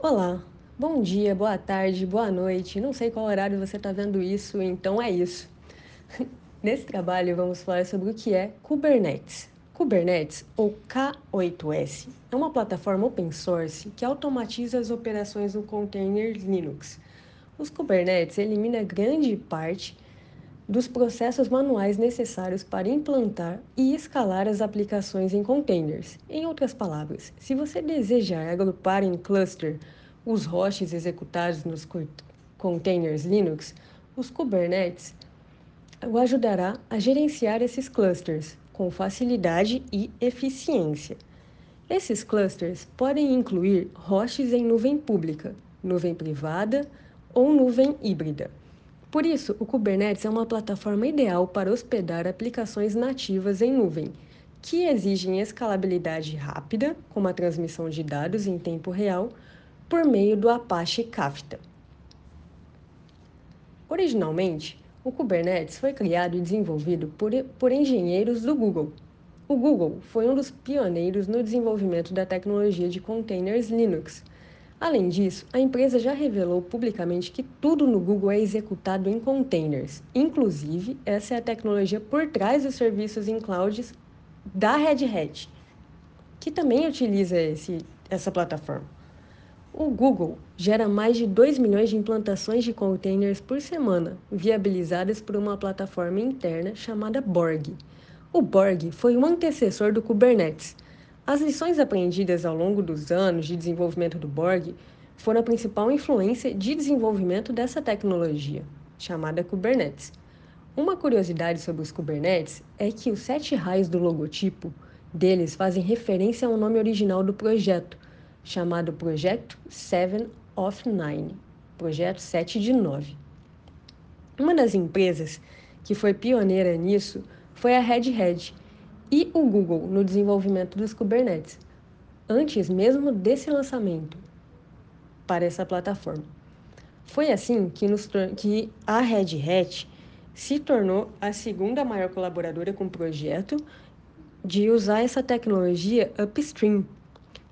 Olá, bom dia, boa tarde, boa noite. Não sei qual horário você está vendo isso, então é isso. Nesse trabalho vamos falar sobre o que é Kubernetes. Kubernetes, ou K8S, é uma plataforma open source que automatiza as operações no container Linux. Os Kubernetes eliminam grande parte dos processos manuais necessários para implantar e escalar as aplicações em containers. Em outras palavras, se você desejar agrupar em cluster os hosts executados nos containers Linux, os Kubernetes o ajudará a gerenciar esses clusters com facilidade e eficiência. Esses clusters podem incluir hosts em nuvem pública, nuvem privada ou nuvem híbrida. Por isso, o Kubernetes é uma plataforma ideal para hospedar aplicações nativas em nuvem, que exigem escalabilidade rápida, como a transmissão de dados em tempo real, por meio do Apache Kafka. Originalmente, o Kubernetes foi criado e desenvolvido por, por engenheiros do Google. O Google foi um dos pioneiros no desenvolvimento da tecnologia de containers Linux Além disso, a empresa já revelou publicamente que tudo no Google é executado em containers. Inclusive, essa é a tecnologia por trás dos serviços em clouds da Red Hat, que também utiliza esse, essa plataforma. O Google gera mais de 2 milhões de implantações de containers por semana, viabilizadas por uma plataforma interna chamada Borg. O Borg foi o antecessor do Kubernetes as lições aprendidas ao longo dos anos de desenvolvimento do Borg foram a principal influência de desenvolvimento dessa tecnologia, chamada Kubernetes. Uma curiosidade sobre os Kubernetes é que os sete raios do logotipo deles fazem referência ao nome original do projeto, chamado Projeto 7 of 9, Projeto 7 de 9. Uma das empresas que foi pioneira nisso foi a Red Hat, e o Google no desenvolvimento dos Kubernetes, antes mesmo desse lançamento para essa plataforma. Foi assim que, nos, que a Red Hat se tornou a segunda maior colaboradora com o projeto de usar essa tecnologia upstream.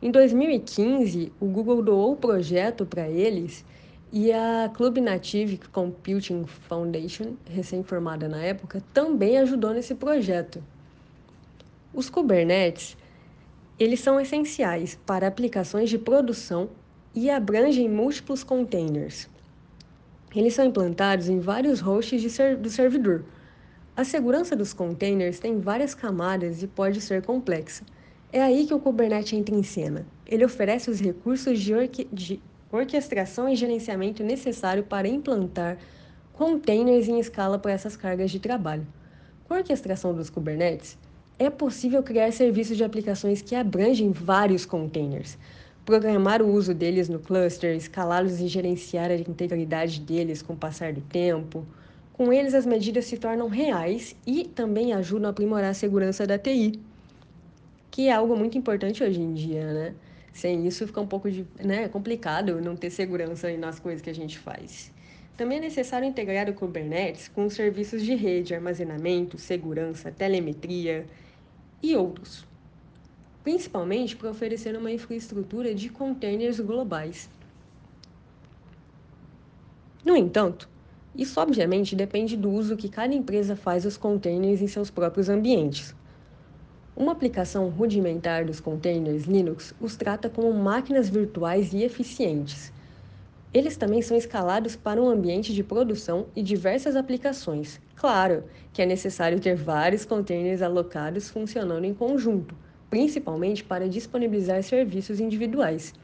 Em 2015, o Google doou o projeto para eles e a Club Native Computing Foundation, recém-formada na época, também ajudou nesse projeto. Os Kubernetes, eles são essenciais para aplicações de produção e abrangem múltiplos containers. Eles são implantados em vários hosts ser do servidor. A segurança dos containers tem várias camadas e pode ser complexa. É aí que o Kubernetes entra em cena. Ele oferece os recursos de, orque de orquestração e gerenciamento necessário para implantar containers em escala para essas cargas de trabalho. Com a orquestração dos Kubernetes, é possível criar serviços de aplicações que abrangem vários containers, programar o uso deles no cluster, escalá-los e gerenciar a integridade deles com o passar do tempo. Com eles, as medidas se tornam reais e também ajudam a aprimorar a segurança da TI, que é algo muito importante hoje em dia, né? Sem isso fica um pouco de, né, complicado não ter segurança nas coisas que a gente faz. Também é necessário integrar o Kubernetes com os serviços de rede, armazenamento, segurança, telemetria, e outros, principalmente para oferecer uma infraestrutura de containers globais. No entanto, isso obviamente depende do uso que cada empresa faz dos containers em seus próprios ambientes. Uma aplicação rudimentar dos containers Linux os trata como máquinas virtuais e eficientes. Eles também são escalados para um ambiente de produção e diversas aplicações, Claro que é necessário ter vários containers alocados funcionando em conjunto, principalmente para disponibilizar serviços individuais.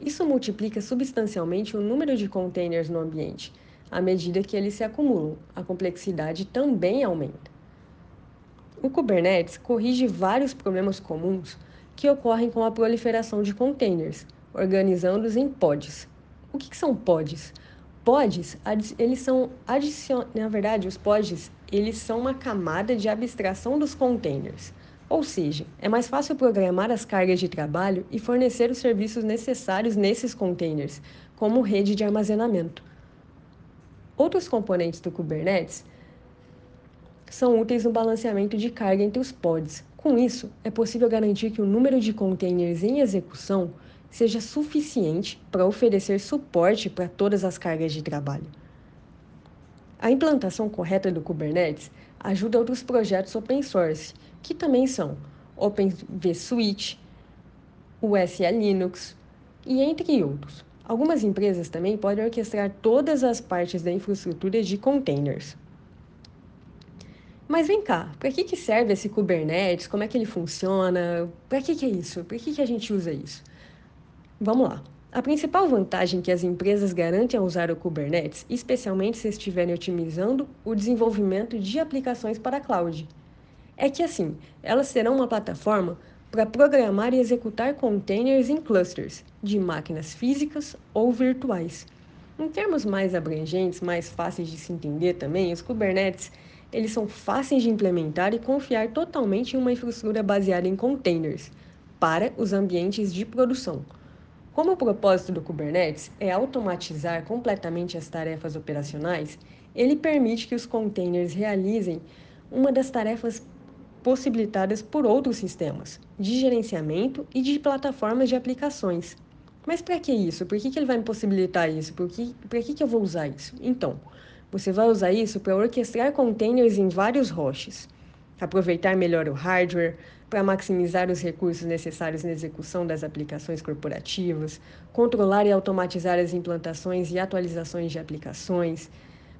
Isso multiplica substancialmente o número de containers no ambiente. À medida que eles se acumulam, a complexidade também aumenta. O Kubernetes corrige vários problemas comuns que ocorrem com a proliferação de containers, organizando-os em pods. O que são pods? Pods, eles são adicion... na verdade, os pods, eles são uma camada de abstração dos containers. Ou seja, é mais fácil programar as cargas de trabalho e fornecer os serviços necessários nesses containers, como rede de armazenamento. Outros componentes do Kubernetes são úteis no balanceamento de carga entre os pods. Com isso, é possível garantir que o número de containers em execução seja suficiente para oferecer suporte para todas as cargas de trabalho. A implantação correta do Kubernetes ajuda outros projetos open source, que também são OpenVSuite, o SE Linux e entre outros. Algumas empresas também podem orquestrar todas as partes da infraestrutura de containers. Mas vem cá, para que, que serve esse Kubernetes? Como é que ele funciona? Para que, que é isso? Para que, que a gente usa isso? Vamos lá. A principal vantagem que as empresas garantem ao usar o Kubernetes, especialmente se estiverem otimizando o desenvolvimento de aplicações para a cloud, é que assim, elas serão uma plataforma para programar e executar containers em clusters de máquinas físicas ou virtuais. Em termos mais abrangentes, mais fáceis de se entender também, os Kubernetes eles são fáceis de implementar e confiar totalmente em uma infraestrutura baseada em containers para os ambientes de produção. Como o propósito do Kubernetes é automatizar completamente as tarefas operacionais, ele permite que os containers realizem uma das tarefas possibilitadas por outros sistemas de gerenciamento e de plataformas de aplicações. Mas para que isso? Por que, que ele vai me possibilitar isso? Por que, para que, que eu vou usar isso? Então, você vai usar isso para orquestrar containers em vários hosts, aproveitar melhor o hardware, para maximizar os recursos necessários na execução das aplicações corporativas, controlar e automatizar as implantações e atualizações de aplicações,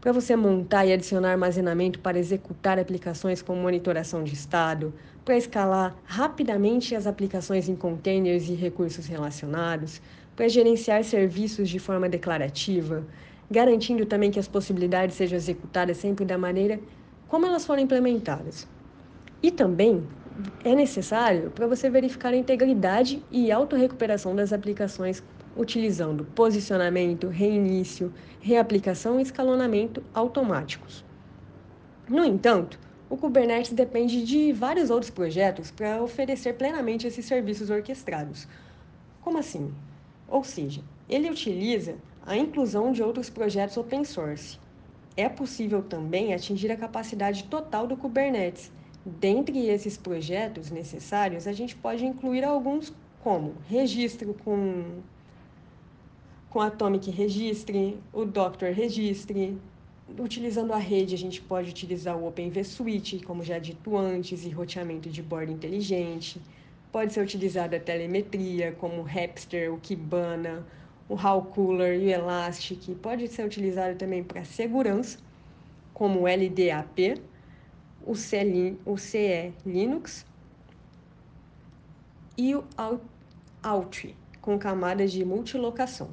para você montar e adicionar armazenamento para executar aplicações com monitoração de estado, para escalar rapidamente as aplicações em containers e recursos relacionados, para gerenciar serviços de forma declarativa, garantindo também que as possibilidades sejam executadas sempre da maneira como elas foram implementadas. E também é necessário para você verificar a integridade e autorrecuperação das aplicações utilizando posicionamento, reinício, reaplicação e escalonamento automáticos. No entanto, o Kubernetes depende de vários outros projetos para oferecer plenamente esses serviços orquestrados. Como assim? Ou seja, ele utiliza a inclusão de outros projetos open source. É possível também atingir a capacidade total do Kubernetes. Dentre esses projetos necessários, a gente pode incluir alguns como registro com com Atomic Registre, o Doctor Registre. Utilizando a rede, a gente pode utilizar o OpenVSuite, como já dito antes, e roteamento de bordo inteligente. Pode ser utilizada a telemetria, como o Rapster, o Kibana, o HAL Cooler e o Elastic. Pode ser utilizado também para segurança, como o LDAP, o CE, o CE Linux e o Altri, com camadas de multilocação.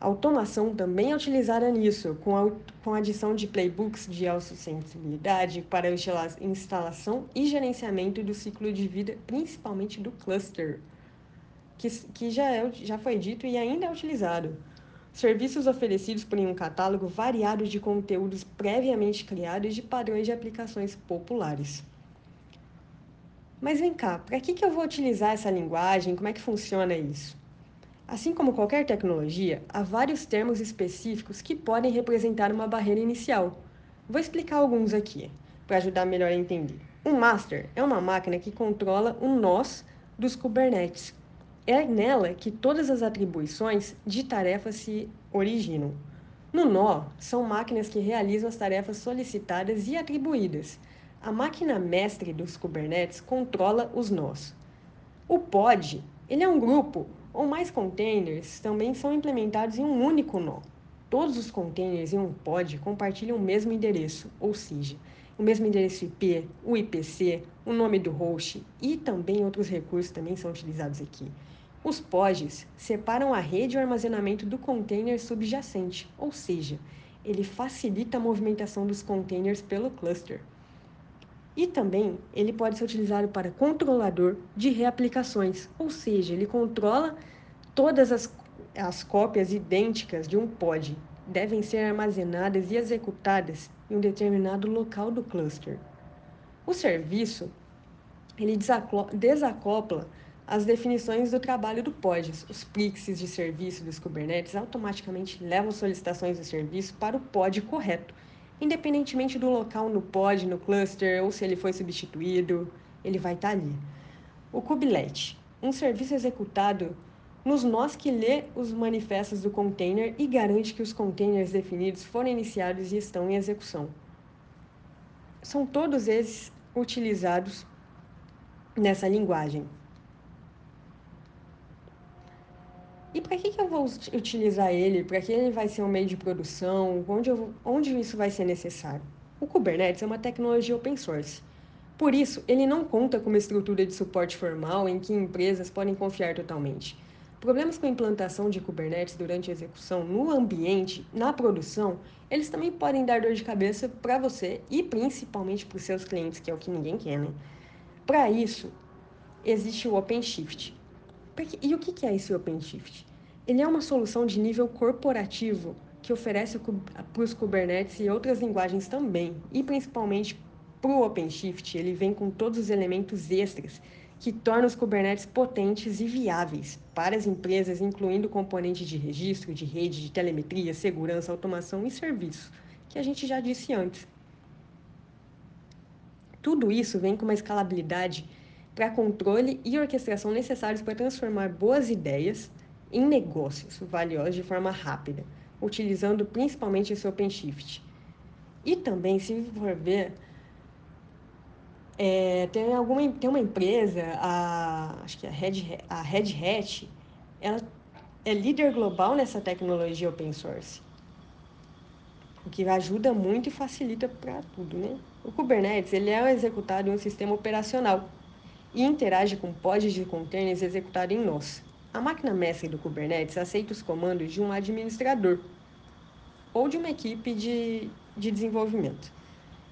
Automação também é utilizada nisso, com a, com a adição de playbooks de autossensibilidade para instalação e gerenciamento do ciclo de vida, principalmente do cluster, que, que já, é, já foi dito e ainda é utilizado. Serviços oferecidos por um catálogo variado de conteúdos previamente criados e de padrões de aplicações populares. Mas vem cá, para que, que eu vou utilizar essa linguagem? Como é que funciona isso? Assim como qualquer tecnologia, há vários termos específicos que podem representar uma barreira inicial. Vou explicar alguns aqui, para ajudar melhor a entender. Um master é uma máquina que controla o nós dos Kubernetes. É nela que todas as atribuições de tarefas se originam. No nó, são máquinas que realizam as tarefas solicitadas e atribuídas. A máquina mestre dos Kubernetes controla os nós. O pod, ele é um grupo ou mais containers também são implementados em um único nó. Todos os containers em um pod compartilham o mesmo endereço, ou seja, o mesmo endereço IP, o IPC, o nome do host e também outros recursos também são utilizados aqui. Os pods separam a rede e o armazenamento do container subjacente, ou seja, ele facilita a movimentação dos containers pelo cluster. E também ele pode ser utilizado para controlador de reaplicações, ou seja, ele controla todas as, as cópias idênticas de um pod devem ser armazenadas e executadas em um determinado local do cluster. O serviço ele desacopla as definições do trabalho do pod. Os prixes de serviço dos Kubernetes automaticamente levam solicitações de serviço para o pod correto independentemente do local no pod, no cluster ou se ele foi substituído, ele vai estar ali. O Kubelet, um serviço executado nos nós que lê os manifestos do container e garante que os containers definidos foram iniciados e estão em execução. São todos esses utilizados nessa linguagem. E para que, que eu vou utilizar ele? Para que ele vai ser um meio de produção? Onde, eu, onde isso vai ser necessário? O Kubernetes é uma tecnologia open source. Por isso, ele não conta com uma estrutura de suporte formal em que empresas podem confiar totalmente. Problemas com a implantação de Kubernetes durante a execução no ambiente, na produção, eles também podem dar dor de cabeça para você e principalmente para os seus clientes, que é o que ninguém quer, né? Para isso, existe o OpenShift. E o que é esse OpenShift? Ele é uma solução de nível corporativo que oferece para os Kubernetes e outras linguagens também, e principalmente para o OpenShift, ele vem com todos os elementos extras que torna os Kubernetes potentes e viáveis para as empresas, incluindo componentes de registro, de rede, de telemetria, segurança, automação e serviço, que a gente já disse antes. Tudo isso vem com uma escalabilidade para controle e orquestração necessários para transformar boas ideias em negócios valiosos de forma rápida, utilizando principalmente esse OpenShift. E também, se for ver, é, tem, alguma, tem uma empresa, a, acho que é a Red, a Red Hat, ela é líder global nessa tecnologia open source. O que ajuda muito e facilita para tudo, né? O Kubernetes ele é executado em um sistema operacional e interage com pods de containers executados em nós. A máquina mestre do Kubernetes aceita os comandos de um administrador ou de uma equipe de, de desenvolvimento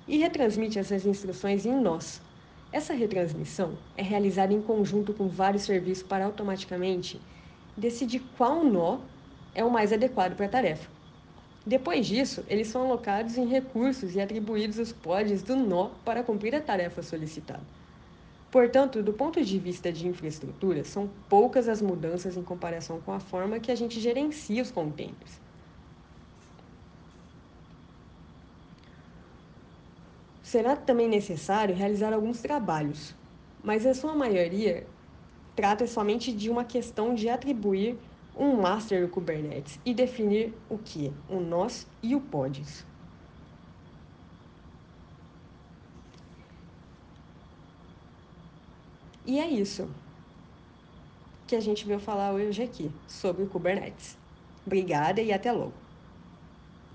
e retransmite essas instruções em nós. Essa retransmissão é realizada em conjunto com vários serviços para automaticamente decidir qual nó é o mais adequado para a tarefa. Depois disso, eles são alocados em recursos e atribuídos os pods do nó para cumprir a tarefa solicitada. Portanto, do ponto de vista de infraestrutura, são poucas as mudanças em comparação com a forma que a gente gerencia os containers. Será também necessário realizar alguns trabalhos, mas a sua maioria trata somente de uma questão de atribuir um master do Kubernetes e definir o que? O nós e o pods. E é isso que a gente veio falar hoje aqui sobre o Kubernetes. Obrigada e até logo.